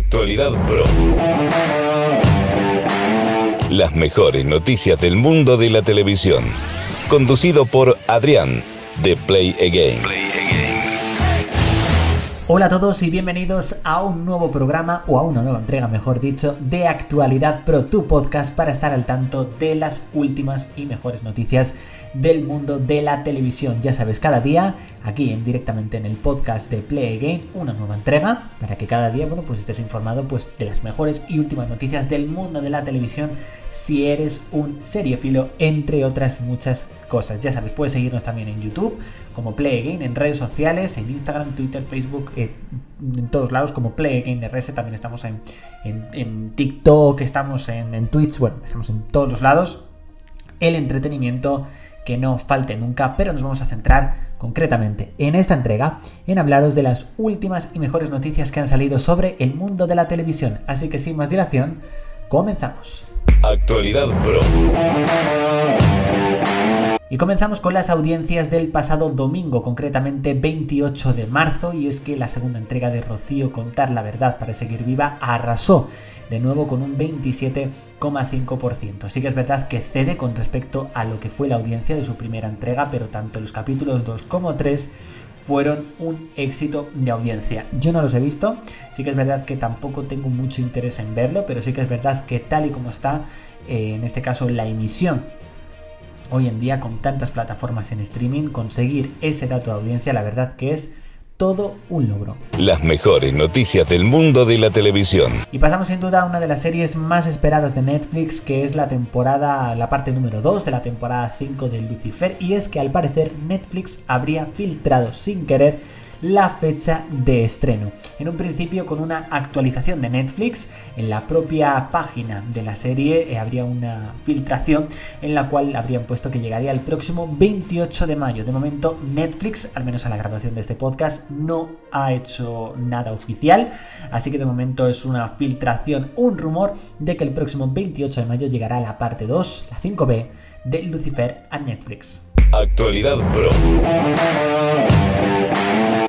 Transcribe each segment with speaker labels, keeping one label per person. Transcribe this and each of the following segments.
Speaker 1: Actualidad Pro. Las mejores noticias del mundo de la televisión. Conducido por Adrián, de Play Again.
Speaker 2: Hola a todos y bienvenidos a un nuevo programa, o a una nueva entrega mejor dicho, de Actualidad Pro, tu podcast para estar al tanto de las últimas y mejores noticias del mundo de la televisión. Ya sabes, cada día, aquí en, directamente en el podcast de Play Again, una nueva entrega, para que cada día, bueno, pues estés informado pues, de las mejores y últimas noticias del mundo de la televisión, si eres un seriefilo, entre otras muchas cosas. Ya sabes, puedes seguirnos también en YouTube, como Play Again, en redes sociales, en Instagram, Twitter, Facebook, eh, en todos lados como Play Game RS, también estamos en, en, TikTok, estamos en, en, Twitch, bueno, estamos en todos los lados. El entretenimiento que no falte nunca, pero nos vamos a centrar concretamente en esta entrega en hablaros de las últimas y mejores noticias que han salido sobre el mundo de la televisión. Así que sin más dilación, comenzamos.
Speaker 1: Actualidad Pro.
Speaker 2: Y comenzamos con las audiencias del pasado domingo, concretamente 28 de marzo, y es que la segunda entrega de Rocío Contar la Verdad para seguir viva arrasó de nuevo con un 27,5%. Sí que es verdad que cede con respecto a lo que fue la audiencia de su primera entrega, pero tanto los capítulos 2 como 3 fueron un éxito de audiencia. Yo no los he visto, sí que es verdad que tampoco tengo mucho interés en verlo, pero sí que es verdad que tal y como está, eh, en este caso la emisión hoy en día con tantas plataformas en streaming, conseguir ese dato de audiencia, la verdad que es todo un logro.
Speaker 1: Las mejores noticias del mundo de la televisión.
Speaker 2: Y pasamos sin duda a una de las series más esperadas de Netflix, que es la temporada, la parte número 2 de la temporada 5 de Lucifer, y es que al parecer Netflix habría filtrado sin querer la fecha de estreno. En un principio con una actualización de Netflix, en la propia página de la serie eh, habría una filtración en la cual habrían puesto que llegaría el próximo 28 de mayo. De momento Netflix, al menos a la grabación de este podcast, no ha hecho nada oficial, así que de momento es una filtración, un rumor de que el próximo 28 de mayo llegará la parte 2, la 5B de Lucifer a Netflix.
Speaker 1: Actualidad Pro.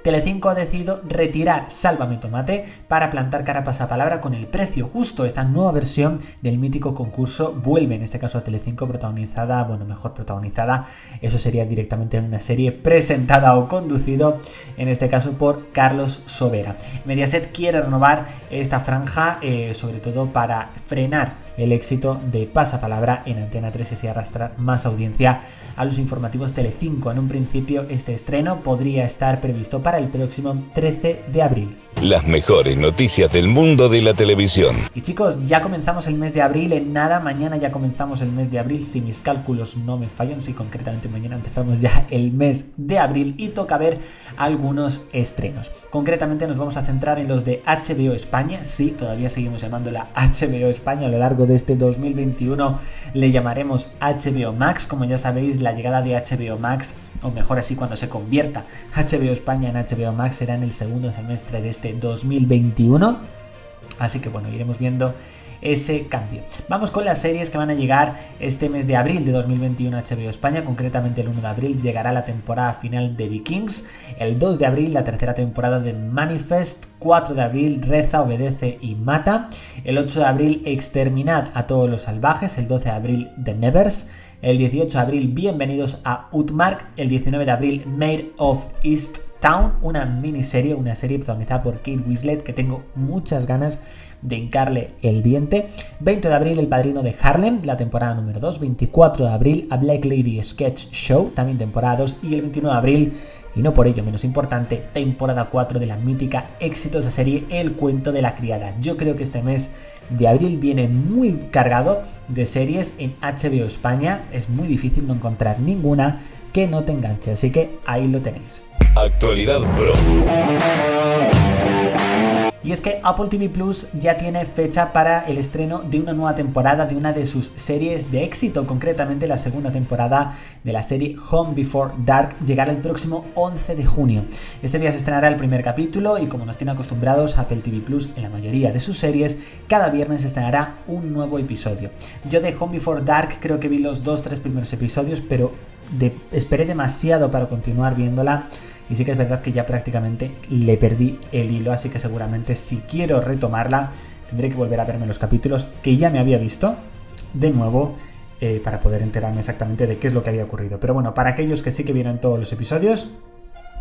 Speaker 2: Telecinco ha decidido retirar Sálvame Tomate para plantar cara a pasapalabra con el precio justo. Esta nueva versión del mítico concurso vuelve, en este caso a Telecinco, protagonizada, bueno, mejor protagonizada, eso sería directamente en una serie presentada o conducido, en este caso por Carlos Sobera. Mediaset quiere renovar esta franja, eh, sobre todo para frenar el éxito de pasapalabra en Antena 3 y arrastrar más audiencia a los informativos Telecinco. En un principio, este estreno podría estar previsto para el próximo 13 de abril.
Speaker 1: Las mejores noticias del mundo de la televisión.
Speaker 2: Y chicos, ya comenzamos el mes de abril, en nada, mañana ya comenzamos el mes de abril, si mis cálculos no me fallan, si concretamente mañana empezamos ya el mes de abril y toca ver algunos estrenos. Concretamente nos vamos a centrar en los de HBO España, sí, todavía seguimos llamándola HBO España, a lo largo de este 2021 le llamaremos HBO Max, como ya sabéis, la llegada de HBO Max, o mejor así cuando se convierta HBO España en HBO Max será en el segundo semestre de este 2021. Así que bueno, iremos viendo ese cambio. Vamos con las series que van a llegar este mes de abril de 2021 a HBO España. Concretamente el 1 de abril llegará la temporada final de Vikings. El 2 de abril la tercera temporada de Manifest. 4 de abril Reza, Obedece y Mata. El 8 de abril Exterminad a todos los salvajes. El 12 de abril The Nevers. El 18 de abril Bienvenidos a Utmark. El 19 de abril Made of East Town, una miniserie, una serie protagonizada por Kate Winslet que tengo muchas ganas de hincarle el diente. 20 de abril El Padrino de Harlem, la temporada número 2. 24 de abril A Black Lady Sketch Show, también temporada 2. Y el 29 de abril, y no por ello menos importante, temporada 4 de la mítica exitosa serie El Cuento de la Criada. Yo creo que este mes de abril viene muy cargado de series en HBO España. Es muy difícil no encontrar ninguna que no te enganche, así que ahí lo tenéis.
Speaker 1: Actualidad Pro.
Speaker 2: Y es que Apple TV Plus ya tiene fecha para el estreno de una nueva temporada de una de sus series de éxito, concretamente la segunda temporada de la serie Home Before Dark, llegará el próximo 11 de junio. Este día se estrenará el primer capítulo y como nos tiene acostumbrados Apple TV Plus en la mayoría de sus series, cada viernes se estrenará un nuevo episodio. Yo de Home Before Dark creo que vi los dos, tres primeros episodios, pero esperé demasiado para continuar viéndola y sí que es verdad que ya prácticamente le perdí el hilo, así que seguramente si quiero retomarla tendré que volver a verme los capítulos que ya me había visto de nuevo eh, para poder enterarme exactamente de qué es lo que había ocurrido. Pero bueno, para aquellos que sí que vieron todos los episodios,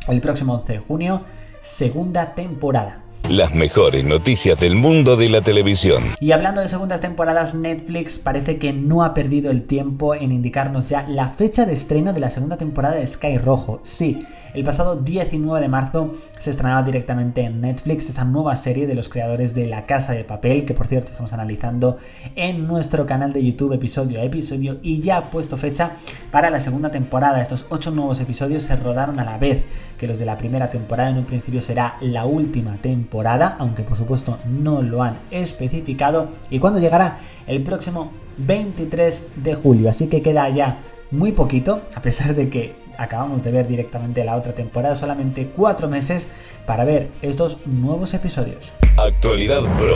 Speaker 2: el próximo 11 de junio, segunda temporada
Speaker 1: las mejores noticias del mundo de la televisión.
Speaker 2: Y hablando de segundas temporadas, Netflix parece que no ha perdido el tiempo en indicarnos ya la fecha de estreno de la segunda temporada de Sky Rojo. Sí, el pasado 19 de marzo se estrenaba directamente en Netflix esa nueva serie de los creadores de La Casa de Papel, que por cierto estamos analizando en nuestro canal de YouTube episodio a episodio y ya ha puesto fecha para la segunda temporada. Estos ocho nuevos episodios se rodaron a la vez que los de la primera temporada. En un principio será la última temporada aunque por supuesto no lo han especificado, y cuando llegará el próximo 23 de julio. Así que queda ya muy poquito, a pesar de que acabamos de ver directamente la otra temporada, solamente cuatro meses para ver estos nuevos episodios.
Speaker 1: Actualidad Pro.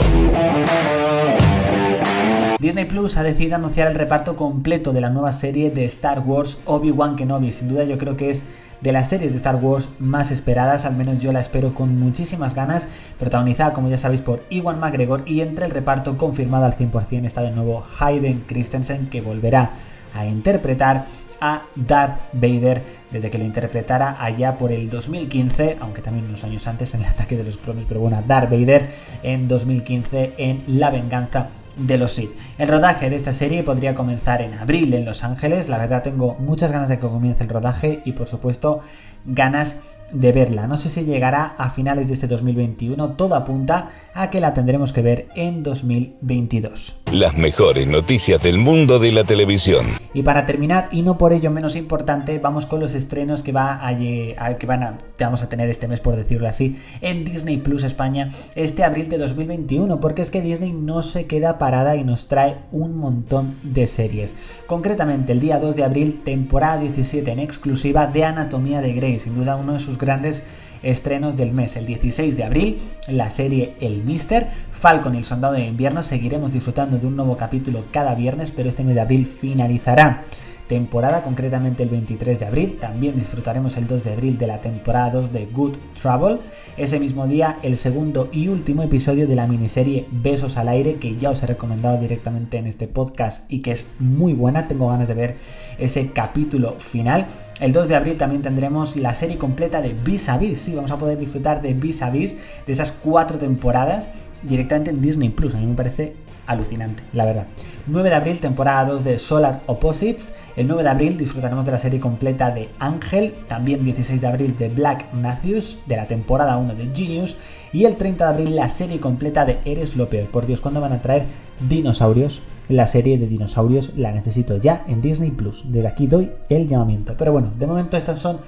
Speaker 2: Disney Plus ha decidido anunciar el reparto completo de la nueva serie de Star Wars Obi-Wan Kenobi. Sin duda yo creo que es de las series de Star Wars más esperadas, al menos yo la espero con muchísimas ganas, protagonizada como ya sabéis por Iwan McGregor y entre el reparto confirmado al 100% está de nuevo Hayden Christensen que volverá a interpretar a Darth Vader desde que lo interpretara allá por el 2015, aunque también unos años antes en el ataque de los clones, pero bueno, Darth Vader en 2015 en La Venganza de los Sith. El rodaje de esta serie podría comenzar en abril en Los Ángeles. La verdad tengo muchas ganas de que comience el rodaje y por supuesto ganas de verla. No sé si llegará a finales de este 2021, todo apunta a que la tendremos que ver en 2022.
Speaker 1: Las mejores noticias del mundo de la televisión.
Speaker 2: Y para terminar, y no por ello menos importante, vamos con los estrenos que, va a, que van a, vamos a tener este mes, por decirlo así, en Disney Plus España este abril de 2021, porque es que Disney no se queda parada y nos trae un montón de series. Concretamente, el día 2 de abril, temporada 17 en exclusiva de Anatomía de Grey, sin duda uno de sus grandes estrenos del mes. El 16 de abril, la serie El Mister, Falcon y el Soldado de Invierno. Seguiremos disfrutando de un nuevo capítulo cada viernes, pero este mes de abril finalizará temporada, concretamente el 23 de abril. También disfrutaremos el 2 de abril de la temporada 2 de Good Trouble. Ese mismo día, el segundo y último episodio de la miniserie Besos al Aire, que ya os he recomendado directamente en este podcast y que es muy buena. Tengo ganas de ver ese capítulo final. El 2 de abril también tendremos la serie completa de Vis a Vis. Sí, vamos a poder disfrutar de Vis a Vis, de esas cuatro temporadas directamente en Disney Plus. A mí me parece alucinante, la verdad. 9 de abril, temporada 2 de Solar Opposites. El 9 de abril disfrutaremos de la serie completa de Ángel. También 16 de abril de Black Matthews, de la temporada 1 de Genius. Y el 30 de abril la serie completa de Eres lo peor. Por Dios, ¿cuándo van a traer dinosaurios? La serie de dinosaurios la necesito ya en Disney Plus. Desde aquí doy el llamamiento. Pero bueno, de momento estas son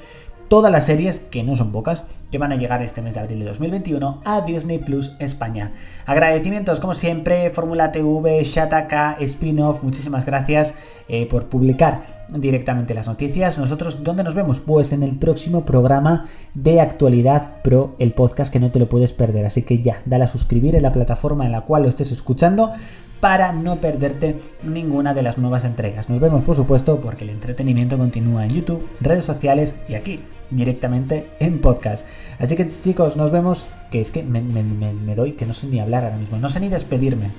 Speaker 2: todas las series, que no son pocas, que van a llegar este mes de abril de 2021 a Disney Plus España. Agradecimientos, como siempre, Fórmula TV, Shataka, Spin-off, muchísimas gracias eh, por publicar directamente las noticias. Nosotros, ¿dónde nos vemos? Pues en el próximo programa de Actualidad Pro, el podcast que no te lo puedes perder. Así que ya, dale a suscribir en la plataforma en la cual lo estés escuchando para no perderte ninguna de las nuevas entregas. Nos vemos, por supuesto, porque el entretenimiento continúa en YouTube, redes sociales y aquí, directamente en podcast. Así que chicos, nos vemos, que es que me, doy, que no sé ni hablar ahora mismo, no sé ni despedirme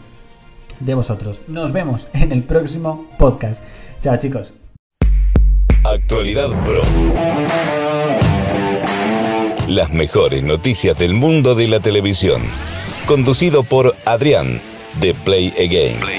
Speaker 2: de vosotros. Nos vemos en el próximo podcast. Chao chicos.
Speaker 1: Actualidad Pro. Las mejores noticias del mundo de la televisión. Conducido por Adrián de Play Again.